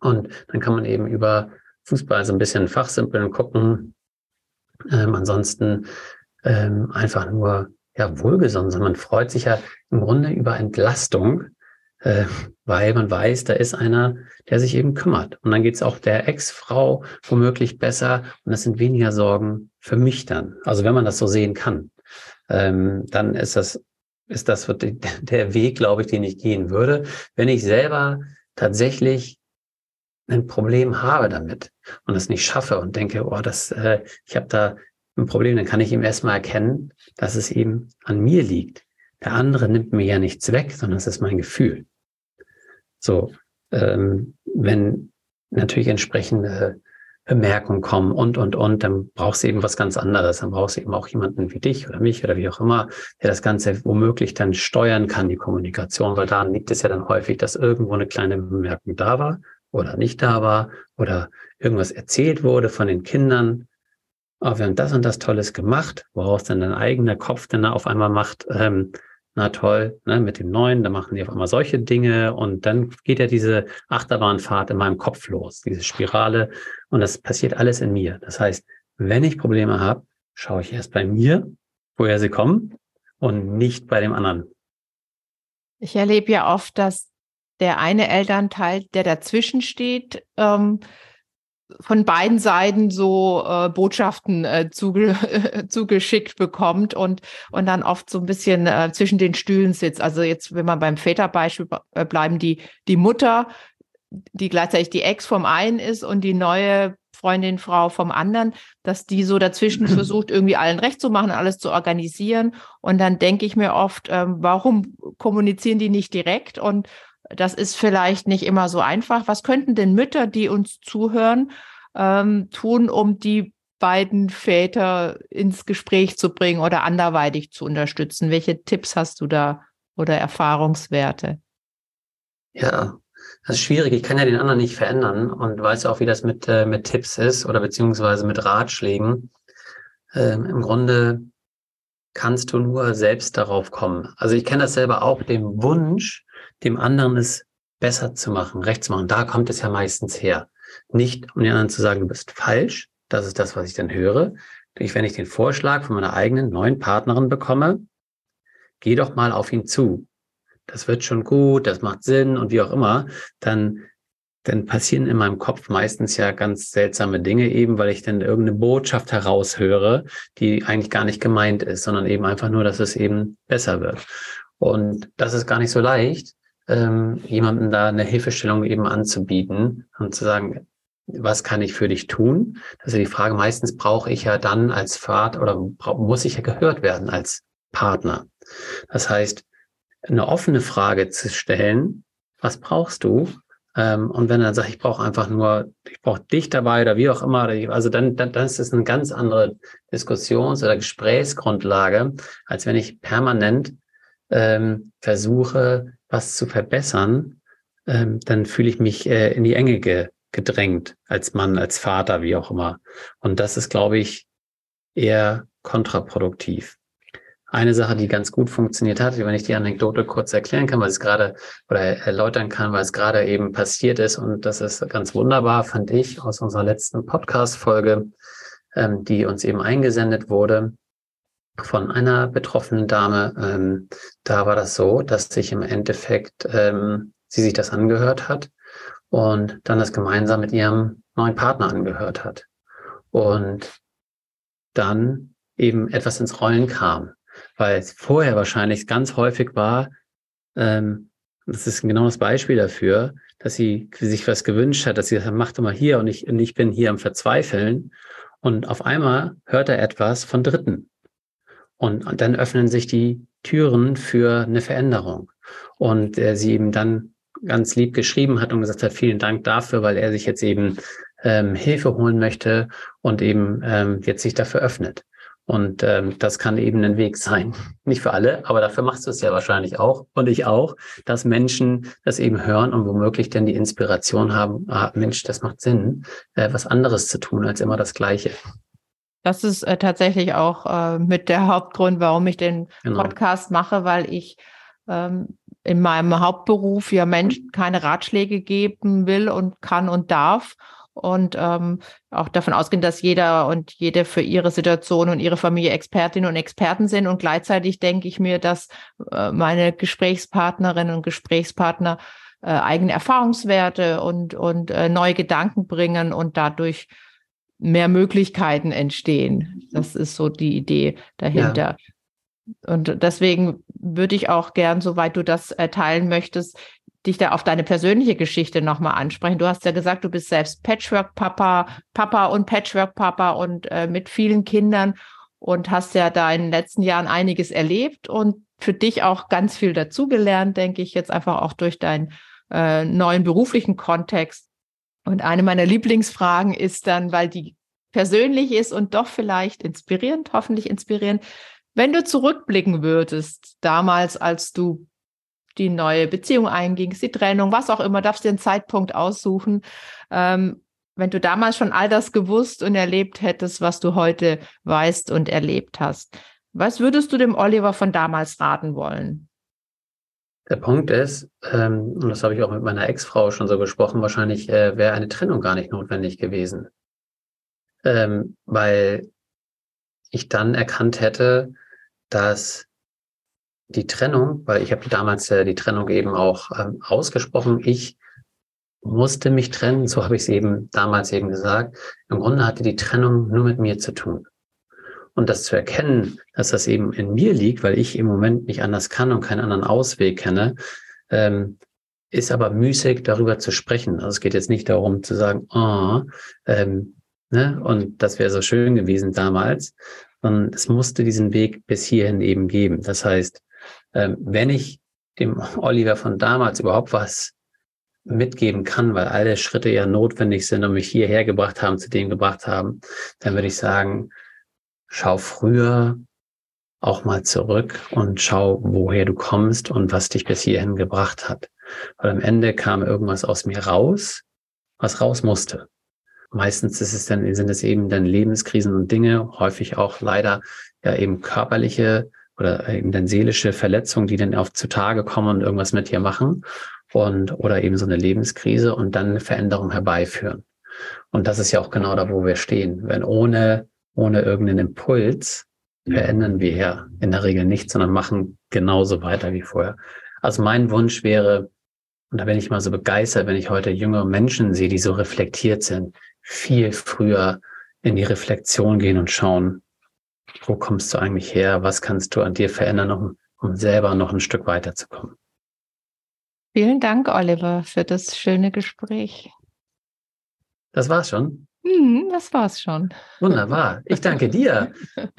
Und dann kann man eben über Fußball so ein bisschen fachsimpeln gucken. Ähm, ansonsten ähm, einfach nur ja wohlgesonnen, sondern man freut sich ja im Grunde über Entlastung, äh, weil man weiß, da ist einer, der sich eben kümmert. Und dann geht es auch der Ex-Frau womöglich besser und das sind weniger Sorgen für mich dann. Also wenn man das so sehen kann, ähm, dann ist das ist das (laughs) der Weg, glaube ich, den ich gehen würde. Wenn ich selber tatsächlich ein Problem habe damit und es nicht schaffe und denke, oh, das, äh, ich habe da ein Problem, dann kann ich ihm erstmal erkennen, dass es eben an mir liegt. Der andere nimmt mir ja nichts weg, sondern es ist mein Gefühl. So, ähm, wenn natürlich entsprechende Bemerkungen kommen und, und, und, dann brauchst du eben was ganz anderes. Dann brauchst du eben auch jemanden wie dich oder mich oder wie auch immer, der das Ganze womöglich dann steuern kann, die Kommunikation, weil daran liegt es ja dann häufig, dass irgendwo eine kleine Bemerkung da war oder nicht da war oder irgendwas erzählt wurde von den Kindern. Oh, wir haben das und das Tolles gemacht, woraus dann dein eigener Kopf dann auf einmal macht, ähm, na toll, ne, mit dem Neuen, da machen die auf einmal solche Dinge und dann geht ja diese Achterbahnfahrt in meinem Kopf los, diese Spirale und das passiert alles in mir. Das heißt, wenn ich Probleme habe, schaue ich erst bei mir, woher sie kommen und nicht bei dem anderen. Ich erlebe ja oft, dass der eine Elternteil, der dazwischen steht, ähm, von beiden Seiten so äh, Botschaften äh, zuge (laughs) zugeschickt bekommt und, und dann oft so ein bisschen äh, zwischen den Stühlen sitzt. Also jetzt, wenn man beim Väterbeispiel äh, bleiben, die, die Mutter, die gleichzeitig die Ex vom einen ist und die neue Freundin, Frau vom anderen, dass die so dazwischen (clears throat) versucht, irgendwie allen recht zu machen, alles zu organisieren. Und dann denke ich mir oft, ähm, warum kommunizieren die nicht direkt? Und das ist vielleicht nicht immer so einfach. Was könnten denn Mütter, die uns zuhören, ähm, tun, um die beiden Väter ins Gespräch zu bringen oder anderweitig zu unterstützen? Welche Tipps hast du da oder Erfahrungswerte? Ja, das ist schwierig. Ich kann ja den anderen nicht verändern und weiß auch, wie das mit, äh, mit Tipps ist oder beziehungsweise mit Ratschlägen. Ähm, Im Grunde kannst du nur selbst darauf kommen. Also ich kenne das selber auch, den Wunsch, dem anderen es besser zu machen, recht zu machen. Da kommt es ja meistens her. Nicht, um den anderen zu sagen, du bist falsch. Das ist das, was ich dann höre. Ich, wenn ich den Vorschlag von meiner eigenen neuen Partnerin bekomme, geh doch mal auf ihn zu. Das wird schon gut, das macht Sinn und wie auch immer, dann, dann passieren in meinem Kopf meistens ja ganz seltsame Dinge eben, weil ich dann irgendeine Botschaft heraushöre, die eigentlich gar nicht gemeint ist, sondern eben einfach nur, dass es eben besser wird. Und das ist gar nicht so leicht, ähm, jemandem da eine Hilfestellung eben anzubieten und zu sagen, was kann ich für dich tun? Ist die Frage. Meistens brauche ich ja dann als Vater oder muss ich ja gehört werden als Partner. Das heißt, eine offene Frage zu stellen, was brauchst du? Ähm, und wenn er dann sagt, ich brauche einfach nur, ich brauche dich dabei oder wie auch immer, also dann, dann, dann ist das eine ganz andere Diskussions- oder Gesprächsgrundlage, als wenn ich permanent ähm, versuche, was zu verbessern, ähm, dann fühle ich mich äh, in die Enge ge gedrängt als Mann, als Vater, wie auch immer. Und das ist, glaube ich, eher kontraproduktiv. Eine Sache, die ganz gut funktioniert hat, wenn ich die Anekdote kurz erklären kann, weil es gerade oder erläutern kann, weil es gerade eben passiert ist. Und das ist ganz wunderbar, fand ich, aus unserer letzten Podcast-Folge, ähm, die uns eben eingesendet wurde von einer betroffenen Dame. Ähm, da war das so, dass sich im Endeffekt ähm, sie sich das angehört hat und dann das gemeinsam mit ihrem neuen Partner angehört hat. Und dann eben etwas ins Rollen kam, weil es vorher wahrscheinlich ganz häufig war, ähm, Das ist genau das Beispiel dafür, dass sie sich was gewünscht hat, dass sie gesagt hat, mach doch mal hier und ich, und ich bin hier am Verzweifeln. Und auf einmal hört er etwas von Dritten. Und, und dann öffnen sich die Türen für eine Veränderung. Und äh, sie eben dann ganz lieb geschrieben hat und gesagt hat, vielen Dank dafür, weil er sich jetzt eben ähm, Hilfe holen möchte und eben ähm, jetzt sich dafür öffnet. Und ähm, das kann eben ein Weg sein. (laughs) Nicht für alle, aber dafür machst du es ja wahrscheinlich auch und ich auch, dass Menschen das eben hören und womöglich dann die Inspiration haben, ah, Mensch, das macht Sinn, äh, was anderes zu tun als immer das Gleiche. Das ist äh, tatsächlich auch äh, mit der Hauptgrund, warum ich den genau. Podcast mache, weil ich ähm, in meinem Hauptberuf ja Menschen keine Ratschläge geben will und kann und darf und ähm, auch davon ausgehen, dass jeder und jede für ihre Situation und ihre Familie Expertinnen und Experten sind. Und gleichzeitig denke ich mir, dass äh, meine Gesprächspartnerinnen und Gesprächspartner äh, eigene Erfahrungswerte und, und äh, neue Gedanken bringen und dadurch mehr Möglichkeiten entstehen. Das ist so die Idee dahinter. Ja. Und deswegen würde ich auch gern, soweit du das äh, teilen möchtest, dich da auf deine persönliche Geschichte nochmal ansprechen. Du hast ja gesagt, du bist selbst Patchwork-Papa, Papa und Patchwork-Papa und äh, mit vielen Kindern und hast ja da in den letzten Jahren einiges erlebt und für dich auch ganz viel dazugelernt, denke ich, jetzt einfach auch durch deinen äh, neuen beruflichen Kontext. Und eine meiner Lieblingsfragen ist dann, weil die persönlich ist und doch vielleicht inspirierend, hoffentlich inspirierend, wenn du zurückblicken würdest, damals, als du die neue Beziehung eingingst, die Trennung, was auch immer, darfst dir einen Zeitpunkt aussuchen. Ähm, wenn du damals schon all das gewusst und erlebt hättest, was du heute weißt und erlebt hast, was würdest du dem Oliver von damals raten wollen? Der Punkt ist, ähm, und das habe ich auch mit meiner Ex-Frau schon so gesprochen, wahrscheinlich äh, wäre eine Trennung gar nicht notwendig gewesen. Ähm, weil ich dann erkannt hätte, dass die Trennung, weil ich habe damals äh, die Trennung eben auch ähm, ausgesprochen, ich musste mich trennen, so habe ich es eben damals eben gesagt. Im Grunde hatte die Trennung nur mit mir zu tun. Und das zu erkennen, dass das eben in mir liegt, weil ich im Moment nicht anders kann und keinen anderen Ausweg kenne, ähm, ist aber müßig, darüber zu sprechen. Also es geht jetzt nicht darum zu sagen, oh, ähm, ne, und das wäre so schön gewesen damals, sondern es musste diesen Weg bis hierhin eben geben. Das heißt, ähm, wenn ich dem Oliver von damals überhaupt was mitgeben kann, weil alle Schritte ja notwendig sind und mich hierher gebracht haben, zu dem gebracht haben, dann würde ich sagen, schau früher auch mal zurück und schau, woher du kommst und was dich bis hierhin gebracht hat. Weil am Ende kam irgendwas aus mir raus, was raus musste. Meistens ist es dann, sind es eben dann Lebenskrisen und Dinge, häufig auch leider ja eben körperliche oder eben dann seelische Verletzungen, die dann auf zutage kommen und irgendwas mit dir machen und oder eben so eine Lebenskrise und dann eine Veränderung herbeiführen. Und das ist ja auch genau da, wo wir stehen. Wenn ohne, ohne irgendeinen Impuls verändern wir ja in der Regel nichts, sondern machen genauso weiter wie vorher. Also mein Wunsch wäre, und da bin ich mal so begeistert, wenn ich heute jüngere Menschen sehe, die so reflektiert sind, viel früher in die Reflexion gehen und schauen, wo kommst du eigentlich her? Was kannst du an dir verändern, um, um selber noch ein Stück weiterzukommen? Vielen Dank, Oliver, für das schöne Gespräch. Das war's schon. Mhm, das war's schon. Wunderbar. Ich danke dir. (laughs)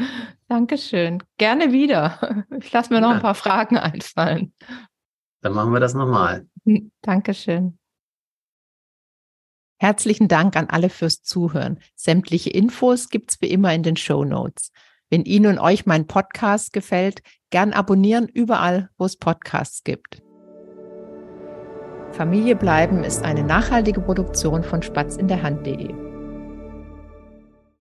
Dankeschön. Gerne wieder. Ich lasse mir noch ja. ein paar Fragen einfallen. Dann machen wir das nochmal. Dankeschön. Herzlichen Dank an alle fürs Zuhören. Sämtliche Infos gibt's wie immer in den Show Notes. Wenn Ihnen und euch mein Podcast gefällt, gern abonnieren überall, wo es Podcasts gibt. Familie bleiben ist eine nachhaltige Produktion von Spatz in der Hand.de.